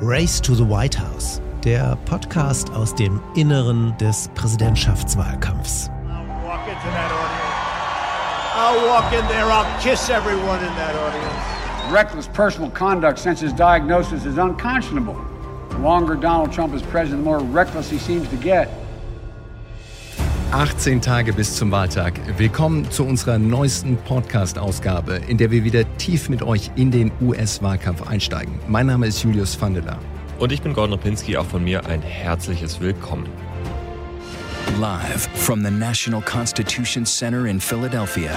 Race to the White House, der Podcast aus dem Inneren des Präsidentschaftswahlkampfs. I'll walk into that audience. I'll walk in there, I'll kiss everyone in that audience. Reckless personal conduct since his diagnosis is unconscionable. The longer Donald Trump is president, the more reckless he seems to get. 18 Tage bis zum Wahltag. Willkommen zu unserer neuesten Podcast-Ausgabe, in der wir wieder tief mit euch in den US-Wahlkampf einsteigen. Mein Name ist Julius Vandela. Und ich bin Gordon Ripinski, auch von mir ein herzliches Willkommen. Live from the National Constitution Center in Philadelphia,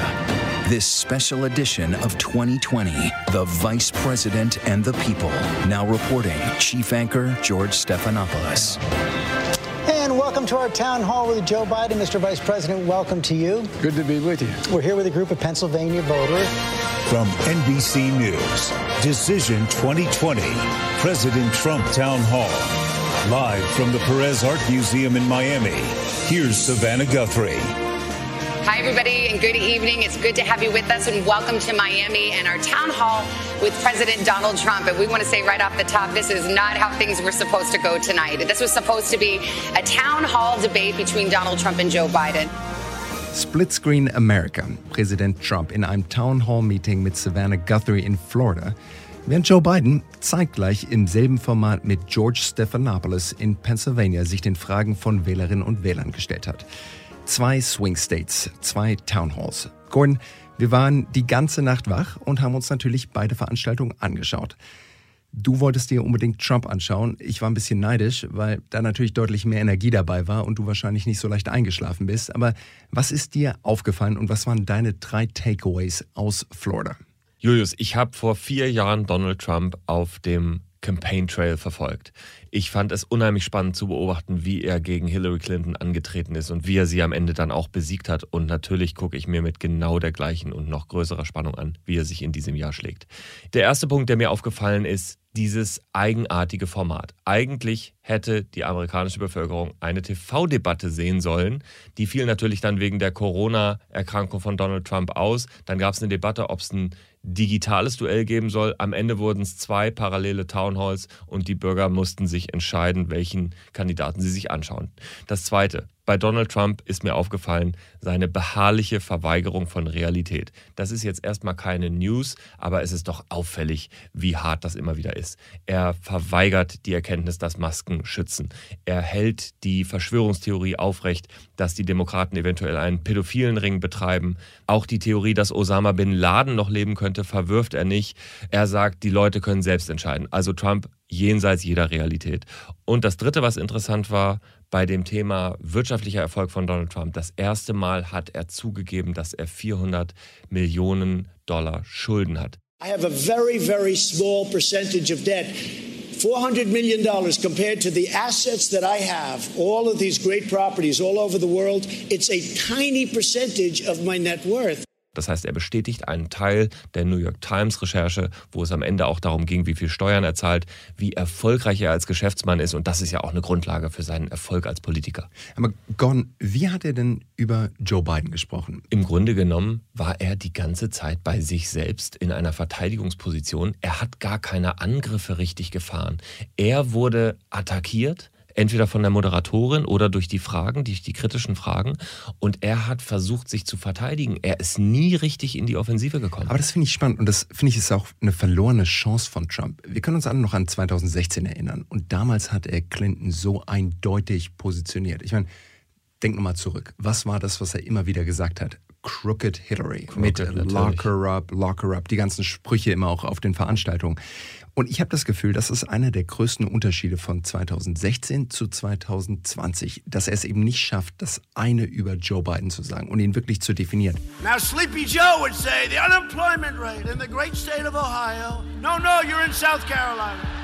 this special edition of 2020, The Vice President and the People. Now reporting, Chief Anchor George Stephanopoulos. And welcome to our town hall with Joe Biden. Mr. Vice President, welcome to you. Good to be with you. We're here with a group of Pennsylvania voters. From NBC News, Decision 2020, President Trump Town Hall. Live from the Perez Art Museum in Miami, here's Savannah Guthrie. Hi, everybody, and good evening. It's good to have you with us, and welcome to Miami and our town hall with President Donald Trump. And we want to say right off the top, this is not how things were supposed to go tonight. This was supposed to be a town hall debate between Donald Trump and Joe Biden. Split Screen America. Präsident Trump in einem Town Hall Meeting mit Savannah Guthrie in Florida. Während Joe Biden zeitgleich im selben Format mit George Stephanopoulos in Pennsylvania sich den Fragen von Wählerinnen und Wählern gestellt hat. Zwei Swing States, zwei Town Halls. Gordon, wir waren die ganze Nacht wach und haben uns natürlich beide Veranstaltungen angeschaut. Du wolltest dir unbedingt Trump anschauen. Ich war ein bisschen neidisch, weil da natürlich deutlich mehr Energie dabei war und du wahrscheinlich nicht so leicht eingeschlafen bist. Aber was ist dir aufgefallen und was waren deine drei Takeaways aus Florida? Julius, ich habe vor vier Jahren Donald Trump auf dem Campaign Trail verfolgt. Ich fand es unheimlich spannend zu beobachten, wie er gegen Hillary Clinton angetreten ist und wie er sie am Ende dann auch besiegt hat. Und natürlich gucke ich mir mit genau der gleichen und noch größerer Spannung an, wie er sich in diesem Jahr schlägt. Der erste Punkt, der mir aufgefallen ist, dieses eigenartige Format. Eigentlich hätte die amerikanische Bevölkerung eine TV-Debatte sehen sollen. Die fiel natürlich dann wegen der Corona-Erkrankung von Donald Trump aus. Dann gab es eine Debatte, ob es ein digitales Duell geben soll. Am Ende wurden es zwei parallele Townhalls und die Bürger mussten sich entscheiden, welchen Kandidaten sie sich anschauen. Das Zweite, bei Donald Trump ist mir aufgefallen, seine beharrliche Verweigerung von Realität. Das ist jetzt erstmal keine News, aber es ist doch auffällig, wie hart das immer wieder ist. Er verweigert die Erkenntnis, dass Masken schützen. Er hält die Verschwörungstheorie aufrecht, dass die Demokraten eventuell einen pädophilen Ring betreiben. Auch die Theorie, dass Osama bin Laden noch leben könnte, verwirft er nicht. Er sagt, die Leute können selbst entscheiden. Also Trump jenseits jeder Realität. Und das Dritte, was interessant war, bei dem Thema wirtschaftlicher Erfolg von Donald Trump. Das erste Mal hat er zugegeben, dass er 400 Millionen Dollar Schulden hat. I have a very, very small percentage of debt. $400 million compared to the assets that I have, all of these great properties all over the world, it's a tiny percentage of my net worth. Das heißt, er bestätigt einen Teil der New York Times Recherche, wo es am Ende auch darum ging, wie viel Steuern er zahlt, wie erfolgreich er als Geschäftsmann ist. Und das ist ja auch eine Grundlage für seinen Erfolg als Politiker. Aber Gon, wie hat er denn über Joe Biden gesprochen? Im Grunde genommen war er die ganze Zeit bei sich selbst in einer Verteidigungsposition. Er hat gar keine Angriffe richtig gefahren. Er wurde attackiert entweder von der Moderatorin oder durch die Fragen, durch die kritischen Fragen. Und er hat versucht, sich zu verteidigen. Er ist nie richtig in die Offensive gekommen. Aber das finde ich spannend und das finde ich ist auch eine verlorene Chance von Trump. Wir können uns alle noch an 2016 erinnern und damals hat er Clinton so eindeutig positioniert. Ich meine, denk nochmal zurück. Was war das, was er immer wieder gesagt hat? Crooked Hillary Crooked, mit natürlich. Lock her up, Lock her up, die ganzen Sprüche immer auch auf den Veranstaltungen. Und ich habe das Gefühl, das ist einer der größten Unterschiede von 2016 zu 2020, dass er es eben nicht schafft, das eine über Joe Biden zu sagen und ihn wirklich zu definieren. Now, Sleepy Joe would say the unemployment rate in the great state of Ohio. No, no, you're in South Carolina.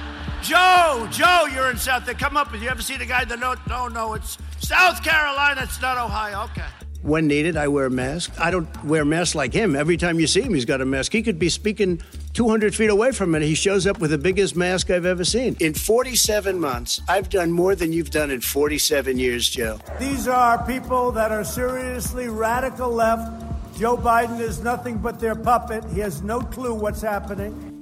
Joe, Joe, you're in South. They come up with you. Ever see the guy that no, no, no, it's South Carolina. It's not Ohio. Okay. When needed, I wear a mask. I don't wear masks like him. Every time you see him, he's got a mask. He could be speaking 200 feet away from it. He shows up with the biggest mask I've ever seen. In 47 months, I've done more than you've done in 47 years, Joe. These are people that are seriously radical left. Joe Biden is nothing but their puppet. He has no clue what's happening.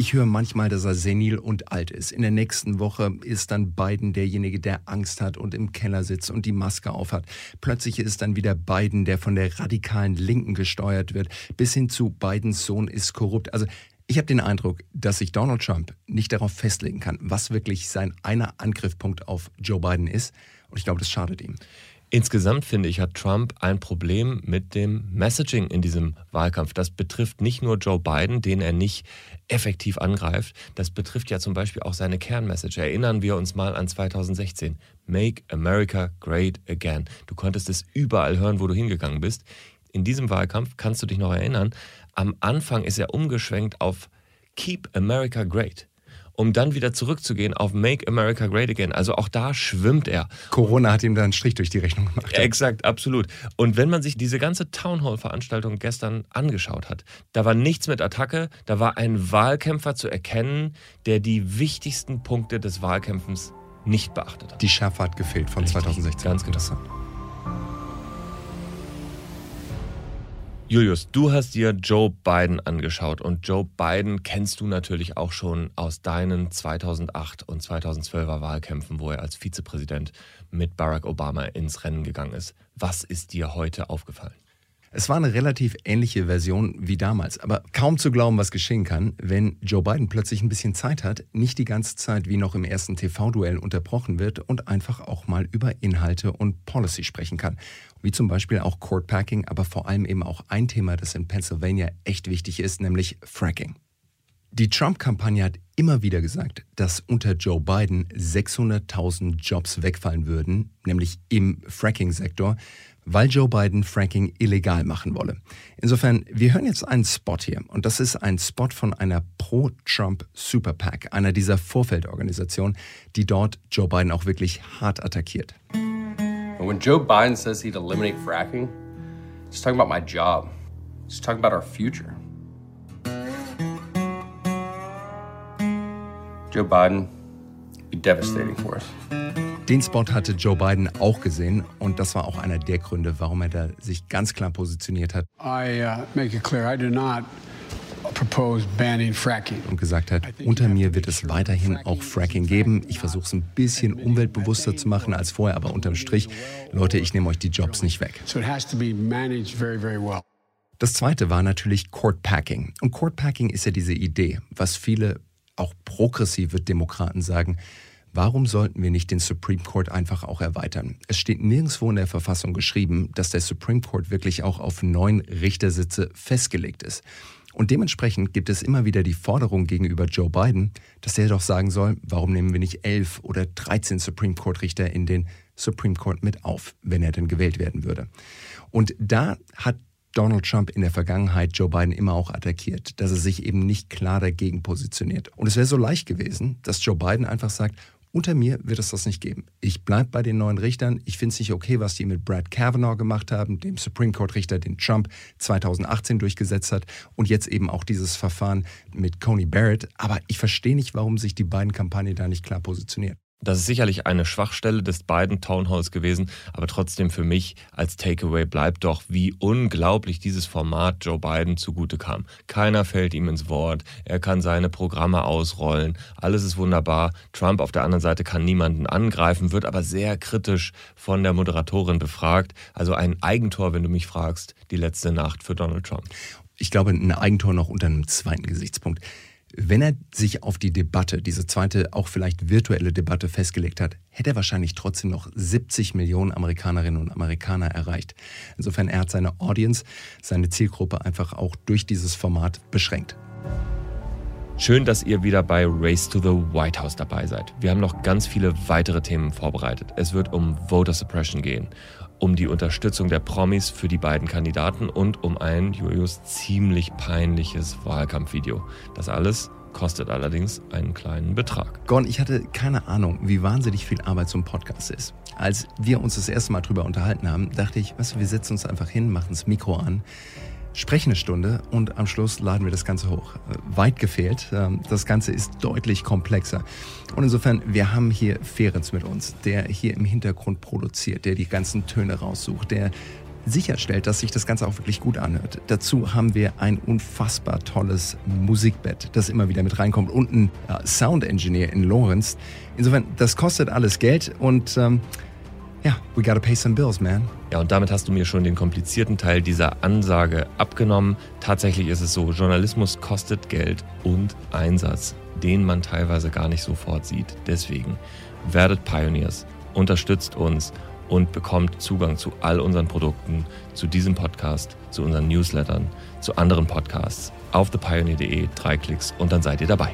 Ich höre manchmal, dass er senil und alt ist. In der nächsten Woche ist dann Biden derjenige, der Angst hat und im Keller sitzt und die Maske aufhat. Plötzlich ist dann wieder Biden, der von der radikalen Linken gesteuert wird, bis hin zu Bidens Sohn ist korrupt. Also ich habe den Eindruck, dass sich Donald Trump nicht darauf festlegen kann, was wirklich sein einer Angriffspunkt auf Joe Biden ist. Und ich glaube, das schadet ihm. Insgesamt finde ich, hat Trump ein Problem mit dem Messaging in diesem Wahlkampf. Das betrifft nicht nur Joe Biden, den er nicht effektiv angreift, das betrifft ja zum Beispiel auch seine Kernmessage. Erinnern wir uns mal an 2016. Make America Great Again. Du konntest es überall hören, wo du hingegangen bist. In diesem Wahlkampf kannst du dich noch erinnern, am Anfang ist er umgeschwenkt auf Keep America Great um dann wieder zurückzugehen auf Make America Great Again. Also auch da schwimmt er. Corona hat ihm da einen Strich durch die Rechnung gemacht. Ja. Exakt, absolut. Und wenn man sich diese ganze Townhall-Veranstaltung gestern angeschaut hat, da war nichts mit Attacke, da war ein Wahlkämpfer zu erkennen, der die wichtigsten Punkte des Wahlkämpfens nicht beachtet hat. Die Schärfe hat gefehlt von Richtig, 2016. Ganz genau. Julius, du hast dir Joe Biden angeschaut und Joe Biden kennst du natürlich auch schon aus deinen 2008 und 2012er Wahlkämpfen, wo er als Vizepräsident mit Barack Obama ins Rennen gegangen ist. Was ist dir heute aufgefallen? Es war eine relativ ähnliche Version wie damals, aber kaum zu glauben, was geschehen kann, wenn Joe Biden plötzlich ein bisschen Zeit hat, nicht die ganze Zeit wie noch im ersten TV-Duell unterbrochen wird und einfach auch mal über Inhalte und Policy sprechen kann. Wie zum Beispiel auch Court Packing, aber vor allem eben auch ein Thema, das in Pennsylvania echt wichtig ist, nämlich Fracking. Die Trump-Kampagne hat immer wieder gesagt, dass unter Joe Biden 600.000 Jobs wegfallen würden, nämlich im Fracking-Sektor weil Joe Biden Fracking illegal machen wolle. Insofern, wir hören jetzt einen Spot hier und das ist ein Spot von einer Pro-Trump Super PAC, einer dieser Vorfeldorganisationen, die dort Joe Biden auch wirklich hart attackiert. When Joe Biden says he'd eliminate fracking, he's talking about my job. He's talking about our future. Joe Biden be devastating for us. Den Spot hatte Joe Biden auch gesehen und das war auch einer der Gründe, warum er da sich ganz klar positioniert hat. I uh, make it clear, I do not propose banning fracking. Und gesagt hat, unter mir wird es weiterhin auch Fracking geben. Ich versuche es ein bisschen umweltbewusster zu machen als vorher, aber unterm Strich, Leute, ich nehme euch die Jobs nicht weg. So it has to be managed very, very well. Das zweite war natürlich Court Packing. Und Court Packing ist ja diese Idee, was viele auch progressive Demokraten sagen, Warum sollten wir nicht den Supreme Court einfach auch erweitern? Es steht nirgendwo in der Verfassung geschrieben, dass der Supreme Court wirklich auch auf neun Richtersitze festgelegt ist. Und dementsprechend gibt es immer wieder die Forderung gegenüber Joe Biden, dass er doch sagen soll, warum nehmen wir nicht elf oder 13 Supreme Court Richter in den Supreme Court mit auf, wenn er denn gewählt werden würde. Und da hat Donald Trump in der Vergangenheit Joe Biden immer auch attackiert, dass er sich eben nicht klar dagegen positioniert. Und es wäre so leicht gewesen, dass Joe Biden einfach sagt, unter mir wird es das nicht geben. Ich bleibe bei den neuen Richtern. Ich finde es nicht okay, was die mit Brad Kavanaugh gemacht haben, dem Supreme Court-Richter, den Trump 2018 durchgesetzt hat. Und jetzt eben auch dieses Verfahren mit Coney Barrett. Aber ich verstehe nicht, warum sich die beiden Kampagnen da nicht klar positionieren. Das ist sicherlich eine Schwachstelle des beiden Townhalls gewesen, aber trotzdem für mich als Takeaway bleibt doch, wie unglaublich dieses Format Joe Biden zugute kam. Keiner fällt ihm ins Wort, er kann seine Programme ausrollen, alles ist wunderbar. Trump auf der anderen Seite kann niemanden angreifen, wird aber sehr kritisch von der Moderatorin befragt. Also ein Eigentor, wenn du mich fragst, die letzte Nacht für Donald Trump. Ich glaube, ein Eigentor noch unter einem zweiten Gesichtspunkt. Wenn er sich auf die Debatte, diese zweite, auch vielleicht virtuelle Debatte festgelegt hat, hätte er wahrscheinlich trotzdem noch 70 Millionen Amerikanerinnen und Amerikaner erreicht. Insofern er hat seine Audience, seine Zielgruppe einfach auch durch dieses Format beschränkt. Schön, dass ihr wieder bei Race to the White House dabei seid. Wir haben noch ganz viele weitere Themen vorbereitet. Es wird um Voter Suppression gehen, um die Unterstützung der Promis für die beiden Kandidaten und um ein Julius ziemlich peinliches Wahlkampfvideo. Das alles kostet allerdings einen kleinen Betrag. Gon, ich hatte keine Ahnung, wie wahnsinnig viel Arbeit ein Podcast ist. Als wir uns das erste Mal drüber unterhalten haben, dachte ich, du, wir setzen uns einfach hin, machen das Mikro an sprechen eine Stunde und am Schluss laden wir das Ganze hoch. Äh, weit gefehlt. Ähm, das Ganze ist deutlich komplexer. Und insofern, wir haben hier Ferenc mit uns, der hier im Hintergrund produziert, der die ganzen Töne raussucht, der sicherstellt, dass sich das Ganze auch wirklich gut anhört. Dazu haben wir ein unfassbar tolles Musikbett, das immer wieder mit reinkommt und ein Sound Engineer in Lawrence. Insofern, das kostet alles Geld und ähm, ja, we gotta pay some bills, man. Ja, und damit hast du mir schon den komplizierten Teil dieser Ansage abgenommen. Tatsächlich ist es so, Journalismus kostet Geld und Einsatz, den man teilweise gar nicht sofort sieht. Deswegen werdet Pioneers, unterstützt uns und bekommt Zugang zu all unseren Produkten, zu diesem Podcast, zu unseren Newslettern, zu anderen Podcasts auf thepioneer.de, drei Klicks und dann seid ihr dabei.